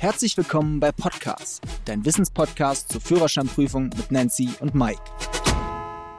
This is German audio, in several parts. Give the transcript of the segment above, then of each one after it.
Herzlich willkommen bei Podcast, dein Wissenspodcast zur Führerscheinprüfung mit Nancy und Mike.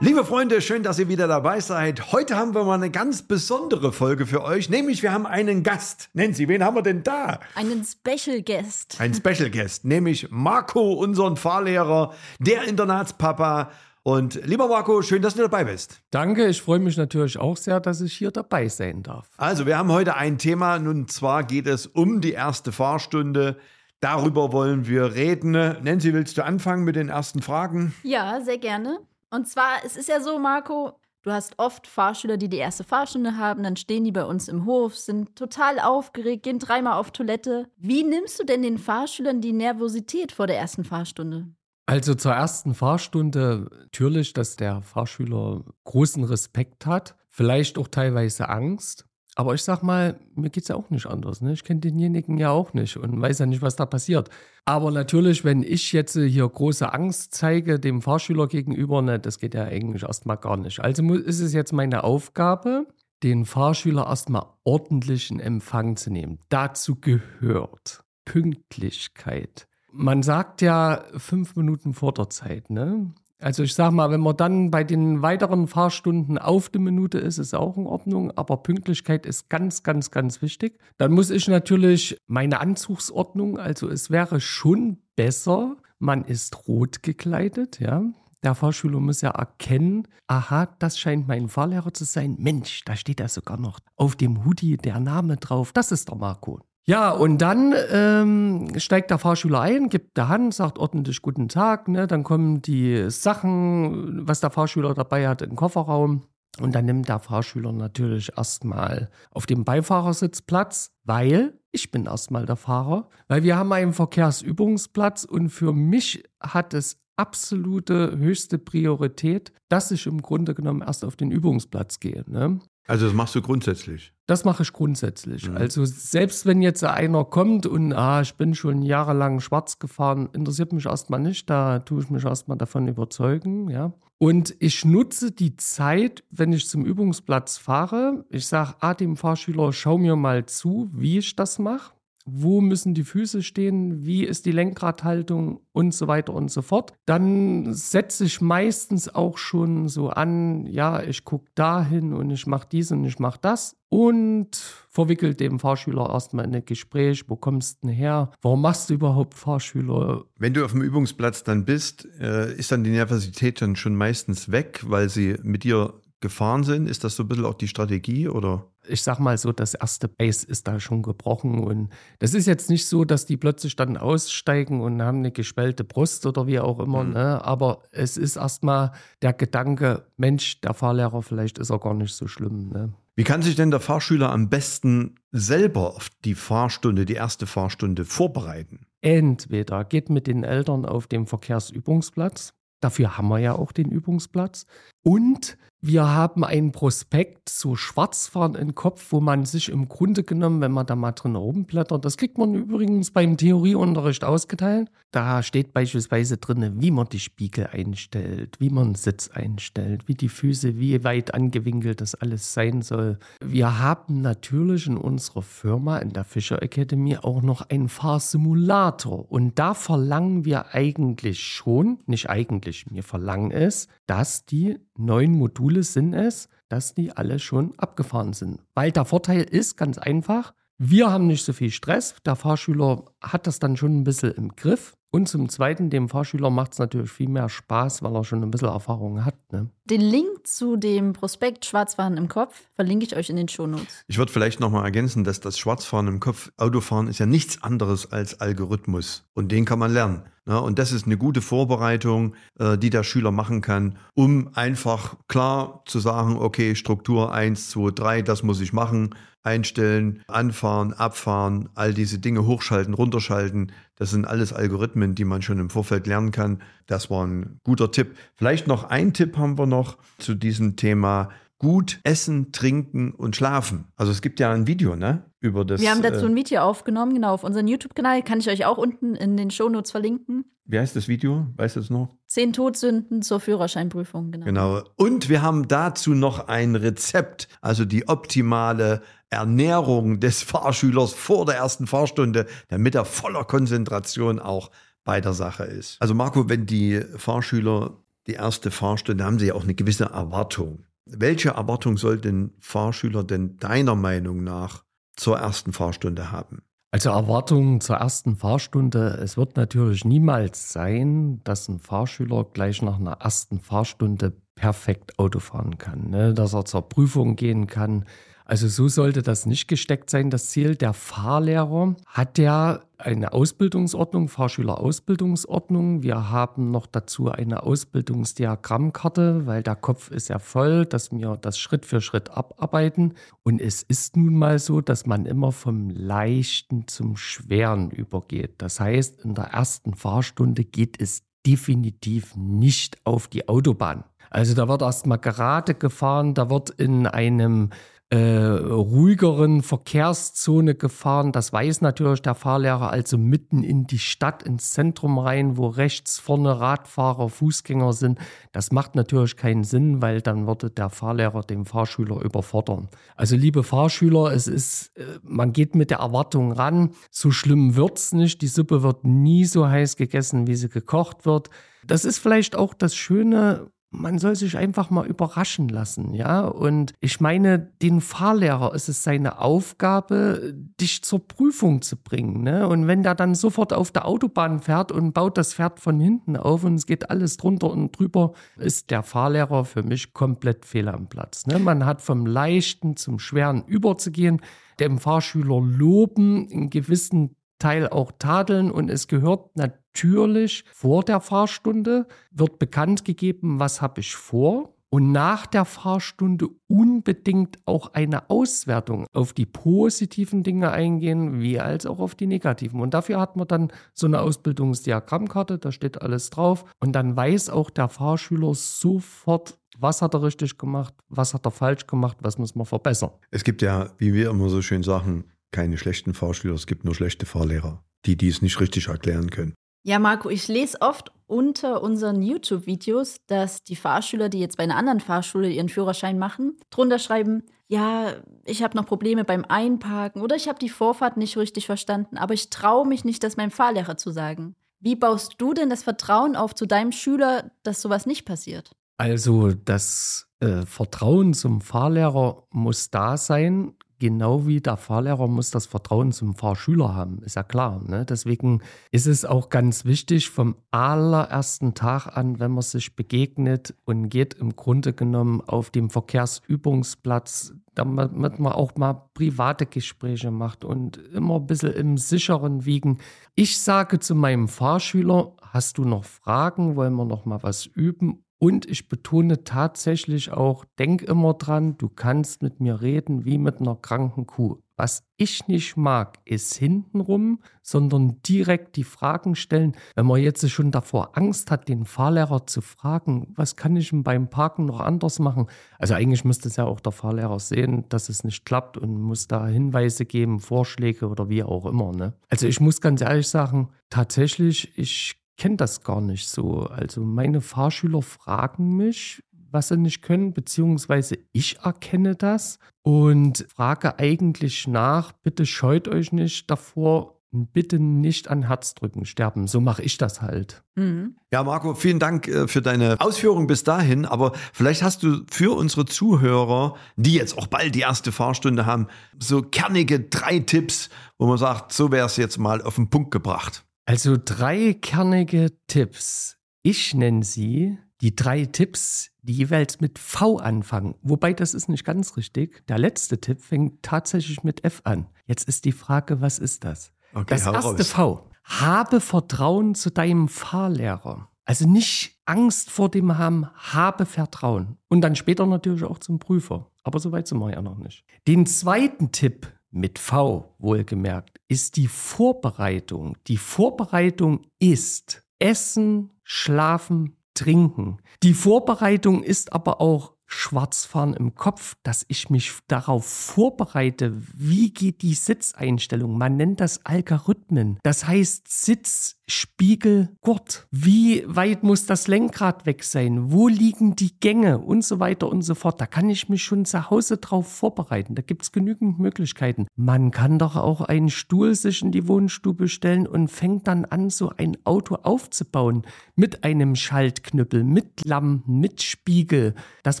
Liebe Freunde, schön, dass ihr wieder dabei seid. Heute haben wir mal eine ganz besondere Folge für euch, nämlich wir haben einen Gast. Nancy, wen haben wir denn da? Einen Special Guest. Ein Special Guest, nämlich Marco, unseren Fahrlehrer, der Internatspapa. Und lieber Marco, schön, dass du dabei bist. Danke, ich freue mich natürlich auch sehr, dass ich hier dabei sein darf. Also, wir haben heute ein Thema, und zwar geht es um die erste Fahrstunde. Darüber wollen wir reden. Nancy, willst du anfangen mit den ersten Fragen? Ja, sehr gerne. Und zwar, es ist ja so, Marco, du hast oft Fahrschüler, die die erste Fahrstunde haben, dann stehen die bei uns im Hof, sind total aufgeregt, gehen dreimal auf Toilette. Wie nimmst du denn den Fahrschülern die Nervosität vor der ersten Fahrstunde? Also zur ersten Fahrstunde natürlich, dass der Fahrschüler großen Respekt hat, vielleicht auch teilweise Angst. Aber ich sag mal, mir geht es ja auch nicht anders. Ne? Ich kenne denjenigen ja auch nicht und weiß ja nicht, was da passiert. Aber natürlich, wenn ich jetzt hier große Angst zeige dem Fahrschüler gegenüber, ne, das geht ja eigentlich erstmal gar nicht. Also ist es jetzt meine Aufgabe, den Fahrschüler erstmal ordentlich in Empfang zu nehmen. Dazu gehört Pünktlichkeit. Man sagt ja fünf Minuten vor der Zeit, ne? Also ich sag mal, wenn man dann bei den weiteren Fahrstunden auf die Minute ist, ist auch in Ordnung, aber Pünktlichkeit ist ganz, ganz, ganz wichtig. Dann muss ich natürlich meine Anzugsordnung, also es wäre schon besser, man ist rot gekleidet, ja. Der Fahrschüler muss ja erkennen, aha, das scheint mein Fahrlehrer zu sein. Mensch, da steht ja sogar noch auf dem Hoodie der Name drauf. Das ist der Marco. Ja, und dann ähm, steigt der Fahrschüler ein, gibt der Hand, sagt ordentlich guten Tag, ne? dann kommen die Sachen, was der Fahrschüler dabei hat, in den Kofferraum. Und dann nimmt der Fahrschüler natürlich erstmal auf dem Beifahrersitz Platz, weil ich bin erstmal der Fahrer, weil wir haben einen Verkehrsübungsplatz und für mich hat es absolute höchste Priorität, dass ich im Grunde genommen erst auf den Übungsplatz gehe. Ne? Also das machst du grundsätzlich? Das mache ich grundsätzlich. Mhm. Also selbst wenn jetzt einer kommt und ah, ich bin schon jahrelang schwarz gefahren, interessiert mich erstmal nicht, da tue ich mich erstmal davon überzeugen, ja. Und ich nutze die Zeit, wenn ich zum Übungsplatz fahre. Ich sage ah, dem Fahrschüler, schau mir mal zu, wie ich das mache wo müssen die Füße stehen, wie ist die Lenkradhaltung und so weiter und so fort. Dann setze ich meistens auch schon so an, ja, ich gucke dahin und ich mache dies und ich mache das und verwickelt dem Fahrschüler erstmal in ein Gespräch, wo kommst du denn her, warum machst du überhaupt Fahrschüler? Wenn du auf dem Übungsplatz dann bist, äh, ist dann die Nervosität dann schon meistens weg, weil sie mit dir gefahren sind? Ist das so ein bisschen auch die Strategie oder? Ich sag mal so, das erste Base ist da schon gebrochen und das ist jetzt nicht so, dass die plötzlich dann aussteigen und haben eine geschwellte Brust oder wie auch immer, mhm. ne? aber es ist erstmal der Gedanke, Mensch, der Fahrlehrer, vielleicht ist er gar nicht so schlimm. Ne? Wie kann sich denn der Fahrschüler am besten selber auf die Fahrstunde, die erste Fahrstunde vorbereiten? Entweder geht mit den Eltern auf dem Verkehrsübungsplatz, dafür haben wir ja auch den Übungsplatz, und wir haben einen Prospekt, so Schwarzfahren im Kopf, wo man sich im Grunde genommen, wenn man da mal drin rumblättert, das kriegt man übrigens beim Theorieunterricht ausgeteilt. Da steht beispielsweise drin, wie man die Spiegel einstellt, wie man Sitz einstellt, wie die Füße, wie weit angewinkelt das alles sein soll. Wir haben natürlich in unserer Firma, in der Fischer Academy, auch noch einen Fahrsimulator. Und da verlangen wir eigentlich schon, nicht eigentlich, wir verlangen es, dass die neun Module sind es, dass die alle schon abgefahren sind. Weil der Vorteil ist ganz einfach, wir haben nicht so viel Stress. Der Fahrschüler hat das dann schon ein bisschen im Griff. Und zum Zweiten, dem Fahrschüler macht es natürlich viel mehr Spaß, weil er schon ein bisschen Erfahrung hat. Ne? Den Link zu dem Prospekt Schwarzfahren im Kopf verlinke ich euch in den Shownotes. Ich würde vielleicht nochmal ergänzen, dass das Schwarzfahren im Kopf, Autofahren ist ja nichts anderes als Algorithmus. Und den kann man lernen. Ja, und das ist eine gute Vorbereitung, äh, die der Schüler machen kann, um einfach klar zu sagen, okay, Struktur 1, 2, 3, das muss ich machen, einstellen, anfahren, abfahren, all diese Dinge hochschalten, runterschalten. Das sind alles Algorithmen, die man schon im Vorfeld lernen kann. Das war ein guter Tipp. Vielleicht noch ein Tipp haben wir noch zu diesem Thema gut essen, trinken und schlafen. Also es gibt ja ein Video, ne? Über das. Wir haben dazu äh, ein Video aufgenommen, genau, auf unserem YouTube-Kanal. Kann ich euch auch unten in den Shownotes verlinken. wie heißt das Video? Weißt du es noch? Zehn Todsünden zur Führerscheinprüfung, genau. Genau. Und wir haben dazu noch ein Rezept, also die optimale Ernährung des Fahrschülers vor der ersten Fahrstunde, damit er voller Konzentration auch bei der Sache ist. Also Marco, wenn die Fahrschüler die erste Fahrstunde haben sie ja auch eine gewisse Erwartung. Welche Erwartung sollten Fahrschüler denn deiner Meinung nach zur ersten Fahrstunde haben? Also Erwartungen zur ersten Fahrstunde. Es wird natürlich niemals sein, dass ein Fahrschüler gleich nach einer ersten Fahrstunde perfekt Auto fahren kann, ne? dass er zur Prüfung gehen kann, also so sollte das nicht gesteckt sein. Das Ziel der Fahrlehrer hat ja eine Ausbildungsordnung, Fahrschülerausbildungsordnung. Wir haben noch dazu eine Ausbildungsdiagrammkarte, weil der Kopf ist ja voll, dass wir das Schritt für Schritt abarbeiten. Und es ist nun mal so, dass man immer vom Leichten zum Schweren übergeht. Das heißt, in der ersten Fahrstunde geht es definitiv nicht auf die Autobahn. Also da wird erstmal gerade gefahren, da wird in einem äh, ruhigeren Verkehrszone gefahren. Das weiß natürlich der Fahrlehrer, also mitten in die Stadt, ins Zentrum rein, wo rechts vorne Radfahrer, Fußgänger sind. Das macht natürlich keinen Sinn, weil dann würde der Fahrlehrer den Fahrschüler überfordern. Also liebe Fahrschüler, es ist, äh, man geht mit der Erwartung ran, so schlimm wird's nicht. Die Suppe wird nie so heiß gegessen, wie sie gekocht wird. Das ist vielleicht auch das Schöne man soll sich einfach mal überraschen lassen, ja. Und ich meine, den Fahrlehrer ist es seine Aufgabe, dich zur Prüfung zu bringen, ne? Und wenn der dann sofort auf der Autobahn fährt und baut das Pferd von hinten auf und es geht alles drunter und drüber, ist der Fahrlehrer für mich komplett fehl am Platz. Ne? Man hat vom Leichten zum Schweren überzugehen, dem Fahrschüler loben, in gewissen Teil auch tadeln und es gehört natürlich vor der Fahrstunde, wird bekannt gegeben, was habe ich vor. Und nach der Fahrstunde unbedingt auch eine Auswertung auf die positiven Dinge eingehen, wie als auch auf die negativen. Und dafür hat man dann so eine Ausbildungsdiagrammkarte, da steht alles drauf. Und dann weiß auch der Fahrschüler sofort, was hat er richtig gemacht, was hat er falsch gemacht, was muss man verbessern. Es gibt ja, wie wir immer so schön sagen, keine schlechten Fahrschüler, es gibt nur schlechte Fahrlehrer, die dies nicht richtig erklären können. Ja, Marco, ich lese oft unter unseren YouTube-Videos, dass die Fahrschüler, die jetzt bei einer anderen Fahrschule ihren Führerschein machen, drunter schreiben, ja, ich habe noch Probleme beim Einparken oder ich habe die Vorfahrt nicht richtig verstanden, aber ich traue mich nicht, das meinem Fahrlehrer zu sagen. Wie baust du denn das Vertrauen auf zu deinem Schüler, dass sowas nicht passiert? Also das äh, Vertrauen zum Fahrlehrer muss da sein, genau wie der Fahrlehrer muss das Vertrauen zum Fahrschüler haben, ist ja klar. Ne? Deswegen ist es auch ganz wichtig, vom allerersten Tag an, wenn man sich begegnet und geht im Grunde genommen auf dem Verkehrsübungsplatz, damit man auch mal private Gespräche macht und immer ein bisschen im sicheren Wiegen. Ich sage zu meinem Fahrschüler, hast du noch Fragen, wollen wir noch mal was üben? Und ich betone tatsächlich auch, denk immer dran, du kannst mit mir reden wie mit einer kranken Kuh. Was ich nicht mag, ist hintenrum, sondern direkt die Fragen stellen. Wenn man jetzt schon davor Angst hat, den Fahrlehrer zu fragen, was kann ich denn beim Parken noch anders machen? Also eigentlich müsste es ja auch der Fahrlehrer sehen, dass es nicht klappt und muss da Hinweise geben, Vorschläge oder wie auch immer. Ne? Also ich muss ganz ehrlich sagen, tatsächlich, ich kenne das gar nicht so. Also meine Fahrschüler fragen mich, was sie nicht können, beziehungsweise ich erkenne das und frage eigentlich nach, bitte scheut euch nicht davor, bitte nicht an Herzdrücken sterben. So mache ich das halt. Mhm. Ja, Marco, vielen Dank äh, für deine Ausführungen bis dahin. Aber vielleicht hast du für unsere Zuhörer, die jetzt auch bald die erste Fahrstunde haben, so kernige drei Tipps, wo man sagt, so wäre es jetzt mal auf den Punkt gebracht. Also drei kernige Tipps. Ich nenne sie die drei Tipps, die jeweils mit V anfangen. Wobei das ist nicht ganz richtig. Der letzte Tipp fängt tatsächlich mit F an. Jetzt ist die Frage, was ist das? Okay, das erste raus. V. Habe Vertrauen zu deinem Fahrlehrer. Also nicht Angst vor dem haben, habe Vertrauen. Und dann später natürlich auch zum Prüfer. Aber so weit sind wir ja noch nicht. Den zweiten Tipp mit V wohlgemerkt, ist die Vorbereitung. Die Vorbereitung ist Essen, Schlafen, Trinken. Die Vorbereitung ist aber auch Schwarzfahren im Kopf, dass ich mich darauf vorbereite, wie geht die Sitzeinstellung. Man nennt das Algorithmen. Das heißt Sitz, Spiegelgurt. Wie weit muss das Lenkrad weg sein? Wo liegen die Gänge und so weiter und so fort? Da kann ich mich schon zu Hause drauf vorbereiten. Da gibt es genügend Möglichkeiten. Man kann doch auch einen Stuhl sich in die Wohnstube stellen und fängt dann an, so ein Auto aufzubauen. Mit einem Schaltknüppel, mit Lampen, mit Spiegel. Dass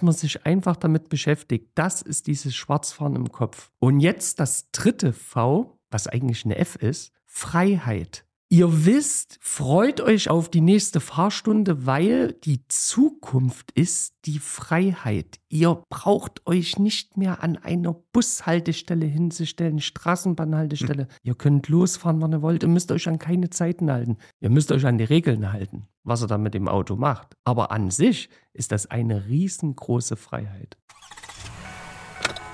man sich einfach damit beschäftigt. Das ist dieses Schwarzfahren im Kopf. Und jetzt das dritte V, was eigentlich eine F ist. Freiheit. Ihr wisst, freut euch auf die nächste Fahrstunde, weil die Zukunft ist die Freiheit. Ihr braucht euch nicht mehr an einer Bushaltestelle hinzustellen, Straßenbahnhaltestelle. Hm. Ihr könnt losfahren, wann ihr wollt. Ihr müsst euch an keine Zeiten halten. Ihr müsst euch an die Regeln halten, was ihr da mit dem Auto macht. Aber an sich ist das eine riesengroße Freiheit.